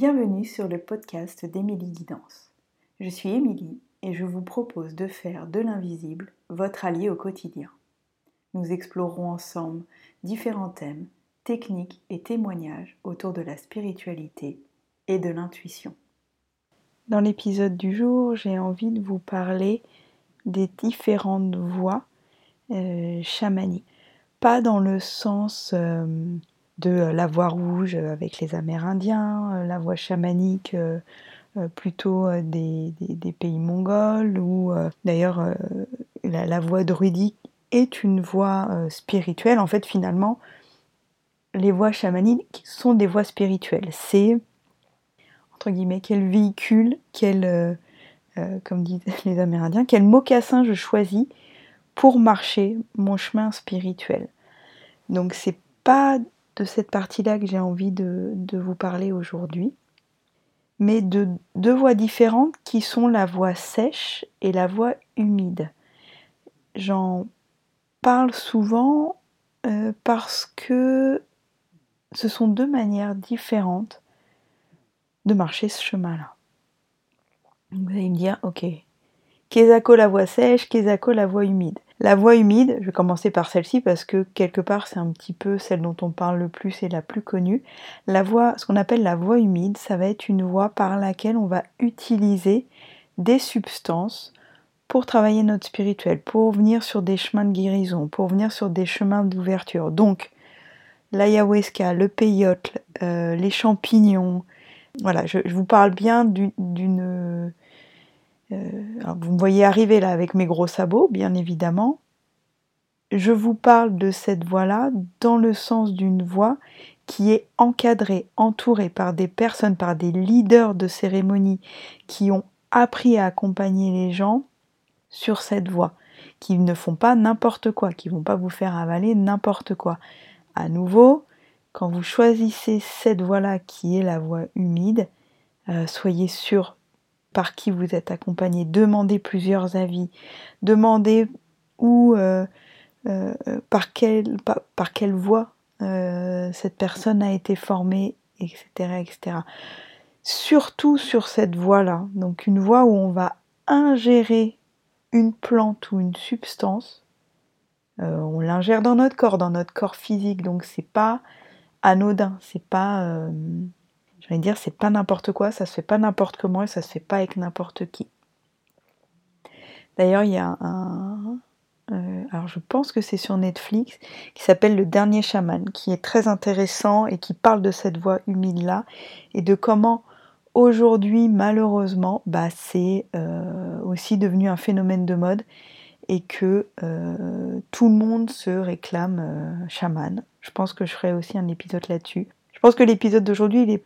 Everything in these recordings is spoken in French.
Bienvenue sur le podcast d'Émilie Guidance. Je suis Émilie et je vous propose de faire de l'invisible votre allié au quotidien. Nous explorerons ensemble différents thèmes, techniques et témoignages autour de la spiritualité et de l'intuition. Dans l'épisode du jour, j'ai envie de vous parler des différentes voix euh, chamaniques. Pas dans le sens euh, de la voix rouge avec les Amérindiens, euh, la voix chamanique plutôt des, pays mongols, ou d'ailleurs la, voix druidique est une voix spirituelle. En fait, finalement, les voix chamaniques sont des voix spirituelles. C'est, entre guillemets, quel véhicule, quel, comme disent les Amérindiens, quel mocassin je choisis pour marcher mon chemin spirituel. Donc c'est pas cette partie-là que j'ai envie de, vous parler aujourd'hui, mais de deux voix différentes qui sont la voix sèche et la voix humide. J'en parle souvent euh, parce que ce sont deux manières différentes de marcher ce chemin-là. Vous allez me dire, ok, Kezako la voix sèche, Kezako la voix humide. La voix humide, je vais commencer par celle-ci parce que quelque part c'est un petit peu celle dont on parle le plus et la plus connue. La voix, ce qu'on appelle la voix humide, ça va être une voix par laquelle on va utiliser des substances pour travailler notre spirituel, pour venir sur des chemins de guérison, pour venir sur des chemins d'ouverture. Donc, l'ayahuasca, le peyote, euh, les champignons, voilà, je, vous parle bien d'une euh, vous me voyez arriver là avec mes gros sabots, bien évidemment. Je vous parle de cette voix-là dans le sens d'une voix qui est encadrée, entourée par des personnes, par des leaders de cérémonie qui ont appris à accompagner les gens sur cette voie, qui ne font pas n'importe quoi, qui vont pas vous faire avaler n'importe quoi. À nouveau, quand vous choisissez cette voie-là qui est la voie humide, euh, soyez sûr par qui vous êtes accompagné, demandez plusieurs avis, demandez où, euh, euh, par, quelle, par, quelle voie euh, cette personne a été formée, etc., etc. Surtout sur cette voie-là, donc une voie où on va ingérer une plante ou une substance, on l'ingère dans notre corps, dans notre corps physique, donc c'est pas anodin, c'est pas je vais dire, c'est pas n'importe quoi, ça se fait pas n'importe comment et ça se fait pas avec n'importe qui. D'ailleurs, il y a un. Euh, alors, je pense que c'est sur Netflix, qui s'appelle Le Dernier Chaman, qui est très intéressant et qui parle de cette voix humide-là et de comment aujourd'hui, malheureusement, bah, c'est euh, aussi devenu un phénomène de mode et que euh, tout le monde se réclame chaman. Je pense que je ferai aussi un épisode là-dessus. Je pense que l'épisode d'aujourd'hui, il est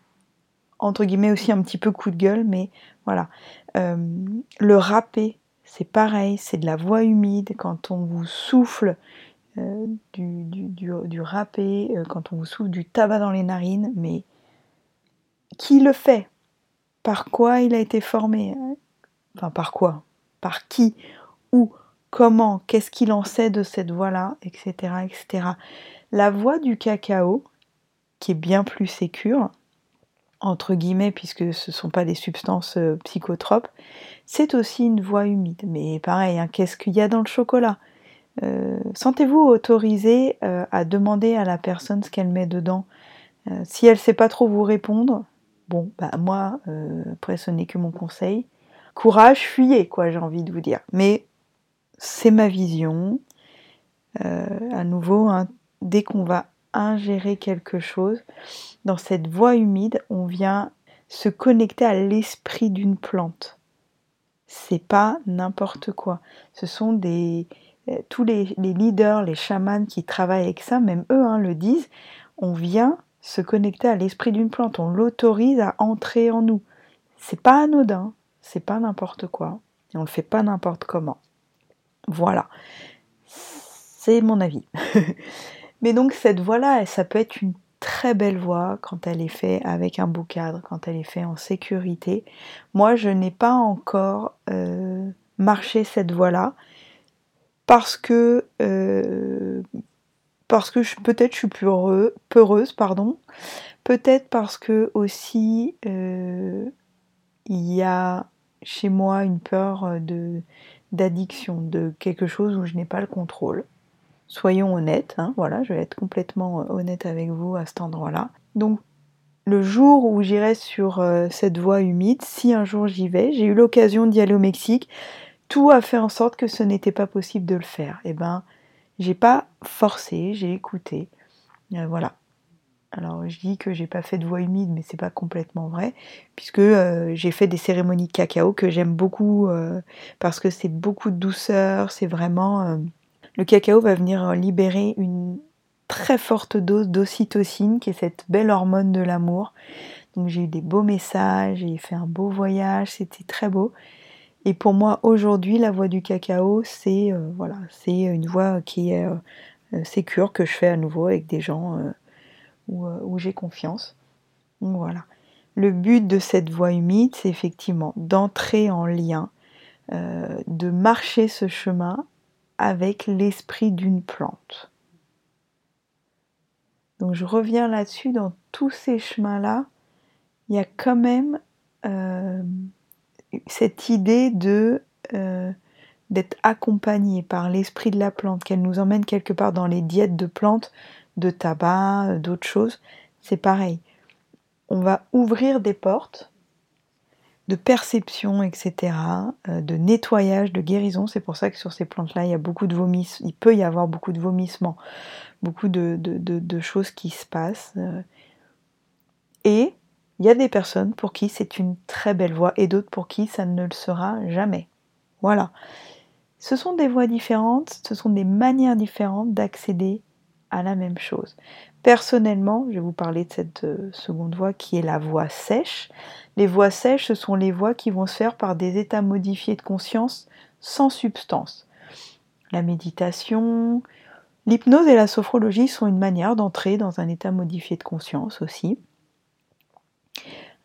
entre guillemets aussi un petit peu coup de gueule, mais voilà. Euh, le râpé, c'est pareil, c'est de la voix humide. Quand on vous souffle euh, du, du, râpé, euh, quand on vous souffle du tabac dans les narines, mais qui le fait? Par quoi il a été formé? Enfin, par quoi? Par qui? Où Comment? Qu'est-ce qu'il en sait de cette voix-là? Etc. etc. La voix du cacao, qui est bien plus sécure, entre guillemets, puisque ce ne sont pas des substances euh, psychotropes, c'est aussi une voie humide. Mais pareil, hein, qu'est-ce qu'il y a dans le chocolat? Euh, Sentez-vous autorisé euh, à demander à la personne ce qu'elle met dedans? Si elle ne sait pas trop vous répondre, bon, bah moi, après ce n'est que mon conseil. Courage, fuyez, quoi, j'ai envie de vous dire. Mais c'est ma vision. à nouveau, hein, dès qu'on va ingérer quelque chose, dans cette voie humide, on vient se connecter à l'esprit d'une plante. C'est pas n'importe quoi. Ce sont des euh, tous les, leaders, les chamans qui travaillent avec ça, même eux hein, le disent. On vient se connecter à l'esprit d'une plante. On l'autorise à entrer en nous. C'est pas anodin. C'est pas n'importe quoi. Et on le fait pas n'importe comment. Voilà. C'est mon avis. Mais donc cette voix-là, ça peut être une très belle voix quand elle est faite avec un beau cadre, quand elle est faite en sécurité. Moi, je n'ai pas encore euh, marché cette voie-là parce que euh, parce que peut-être je suis plus peureuse, pardon, Peut-être parce que aussi euh, il y a chez moi une peur de d'addiction, de quelque chose où je n'ai pas le contrôle. Soyons honnêtes, hein, voilà, je vais être complètement honnête avec vous à cet endroit-là. Donc le jour où j'irai sur euh, cette voie humide, si un jour j'y vais, j'ai eu l'occasion d'y aller au Mexique, tout a fait en sorte que ce n'était pas possible de le faire. Eh ben, j'ai pas forcé, j'ai écouté. Euh, voilà. Alors je dis que j'ai pas fait de voie humide, mais c'est pas complètement vrai, puisque euh, j'ai fait des cérémonies de cacao que j'aime beaucoup parce que c'est beaucoup de douceur, c'est vraiment le cacao va venir libérer une très forte dose d'ocytocine, qui est cette belle hormone de l'amour. Donc j'ai eu des beaux messages, j'ai fait un beau voyage, c'était très beau. Et pour moi aujourd'hui, la voie du cacao, c'est euh, voilà, c'est une voie qui est euh, euh, sécure que je fais à nouveau avec des gens où, j'ai confiance. Voilà. Le but de cette voie humide, c'est effectivement d'entrer en lien, de marcher ce chemin avec l'esprit d'une plante. Donc je reviens là-dessus, dans tous ces chemins-là, il y a quand même euh, cette idée de euh, d'être accompagné par l'esprit de la plante, qu'elle nous emmène quelque part dans les diètes de plantes, de tabac, d'autres choses. C'est pareil. On va ouvrir des portes de perception, etc., de nettoyage, de guérison. C'est pour ça que sur ces plantes-là, il y a beaucoup de vomissements. Il peut y avoir beaucoup de vomissements, beaucoup de, choses qui se passent. Euh. Et il y a des personnes pour qui c'est une très belle voie et d'autres pour qui ça ne le sera jamais. Voilà. Ce sont des voies différentes, ce sont des manières différentes d'accéder à la même chose. Personnellement, je vais vous parler de cette euh, seconde voie qui est la voie sèche. Les voies sèches, ce sont les voies qui vont se faire par des états modifiés de conscience sans substance. La méditation, L'hypnose et la sophrologie sont une manière d'entrer dans un état modifié de conscience aussi.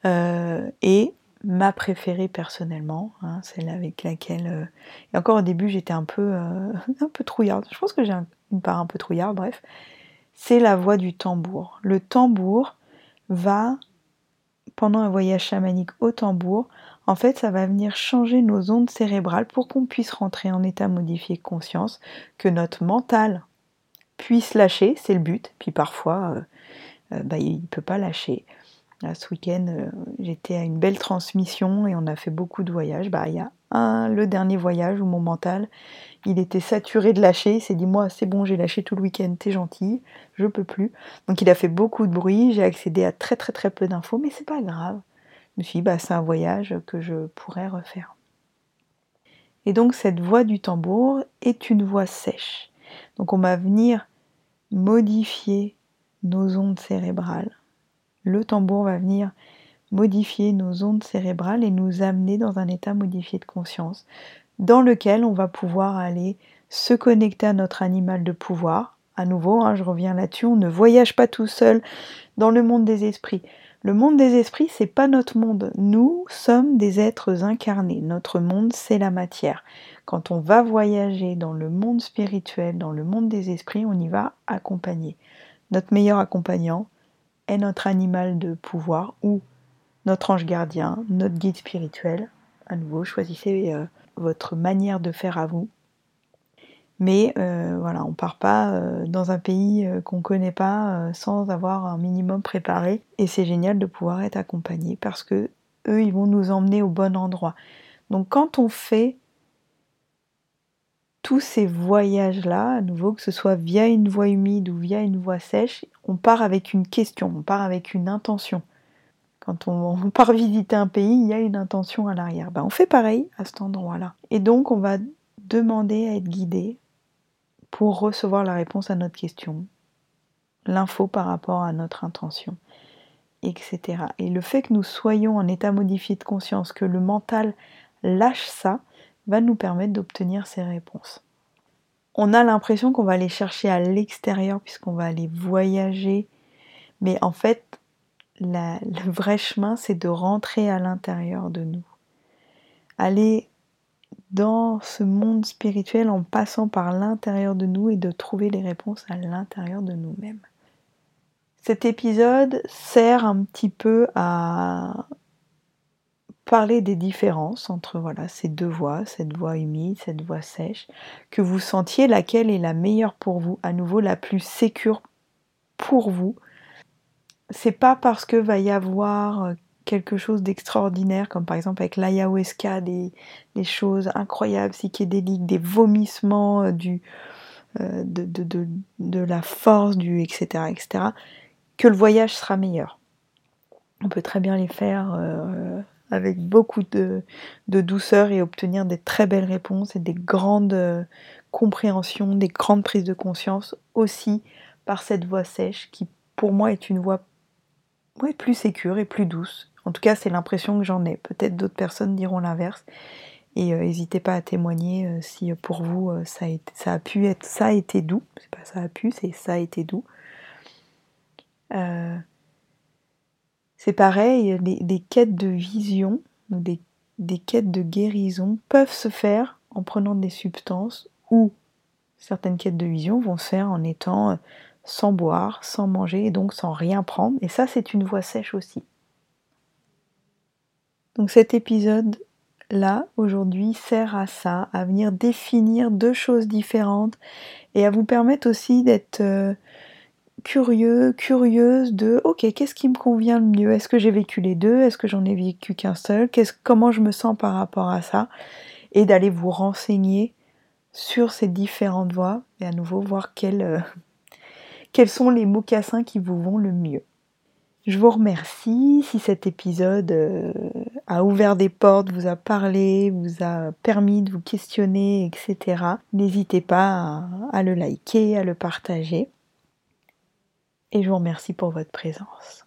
Euh, et ma préférée personnellement, hein, celle avec laquelle... Euh, encore au début j'étais un peu, un peu trouillarde, je pense que j'ai une part un peu trouillarde, bref, c'est la voix du tambour. Le tambour va, pendant un voyage chamanique au tambour, en fait ça va venir changer nos ondes cérébrales pour qu'on puisse rentrer en état modifié de conscience, que notre mental puisse lâcher, c'est le but. Puis parfois, euh, euh, bah, il ne peut pas lâcher. Ce week-end, euh, j'étais à une belle transmission et on a fait beaucoup de voyages. Bah, il y a un, le dernier voyage où mon mental, il était saturé de lâcher. Il s'est dit, moi, c'est bon, j'ai lâché tout le week-end, t'es gentil, je peux plus. Donc il a fait beaucoup de bruit, j'ai accédé à très très très peu d'infos, mais c'est pas grave. Je me suis dit, bah, c'est un voyage que je pourrais refaire. Et donc cette voix du tambour est une voix sèche. Donc on va venir modifier nos ondes cérébrales. Le tambour va venir modifier nos ondes cérébrales et nous amener dans un état modifié de conscience dans lequel on va pouvoir aller se connecter à notre animal de pouvoir. À nouveau, hein, je reviens là-dessus, on ne voyage pas tout seul dans le monde des esprits. Le monde des esprits, c'est pas notre monde. Nous sommes des êtres incarnés. Notre monde, c'est la matière. Quand on va voyager dans le monde spirituel, dans le monde des esprits, on y va accompagner. Notre meilleur accompagnant notre animal de pouvoir ou notre ange gardien, notre guide spirituel. À nouveau, choisissez euh, votre manière de faire à vous. Mais euh, voilà, on part pas euh, dans un pays qu'on connaît pas sans avoir un minimum préparé. Et c'est génial de pouvoir être accompagné parce que eux, ils vont nous emmener au bon endroit. Donc quand on fait tous ces voyages-là, à nouveau, que ce soit via une voie humide ou via une voie sèche, on part avec une question, on part avec une intention. Quand on, part visiter un pays, il y a une intention à l'arrière. Ben, on fait pareil à cet endroit-là. Et donc, on va demander à être guidé pour recevoir la réponse à notre question, l'info par rapport à notre intention, etc. Et le fait que nous soyons en état modifié de conscience, que le mental lâche ça, va nous permettre d'obtenir ces réponses. On a l'impression qu'on va aller chercher à l'extérieur puisqu'on va aller voyager, mais en fait, le vrai chemin, c'est de rentrer à l'intérieur de nous. Aller dans ce monde spirituel en passant par l'intérieur de nous et de trouver les réponses à l'intérieur de nous-mêmes. Cet épisode sert un petit peu à parler des différences entre voilà ces deux voix, cette voix humide, cette voix sèche, que vous sentiez laquelle est la meilleure pour vous, à nouveau la plus sécure pour vous. C'est pas parce que va y avoir euh, quelque chose d'extraordinaire, comme par exemple avec l'ayahuasca, des, choses incroyables, psychédéliques, des vomissements, euh, euh, de, la force, du etc., etc., que le voyage sera meilleur. On peut très bien les faire avec beaucoup de, douceur et obtenir des très belles réponses et des grandes euh, compréhensions, des grandes prises de conscience aussi par cette voix sèche qui pour moi est une voix plus sécure et plus douce. En tout cas, c'est l'impression que j'en ai. Peut-être d'autres personnes diront l'inverse. Et euh, n'hésitez pas à témoigner euh, si pour vous ça, a ça a pu être, ça a été doux. C'est pas ça a pu, c'est ça a été doux. C'est pareil, des quêtes de vision, des, quêtes de guérison peuvent se faire en prenant des substances ou certaines quêtes de vision vont se faire en étant euh, sans boire, sans manger et donc sans rien prendre. Et ça, c'est une voie sèche aussi. Donc cet épisode là, aujourd'hui, sert à ça, à venir définir deux choses différentes et à vous permettre aussi d'être euh, curieux, curieuse de ok, qu'est-ce qui me convient le mieux? Est-ce que j'ai vécu les deux? Est-ce que j'en ai vécu qu'un seul? Comment je me sens par rapport à ça? Et d'aller vous renseigner sur ces différentes voies et à nouveau voir euh, quels sont les mocassins qui vous vont le mieux. Je vous remercie. Si cet épisode euh, a ouvert des portes, vous a parlé, vous a permis de vous questionner, etc. N'hésitez pas à le liker, à le partager et je vous remercie pour votre présence.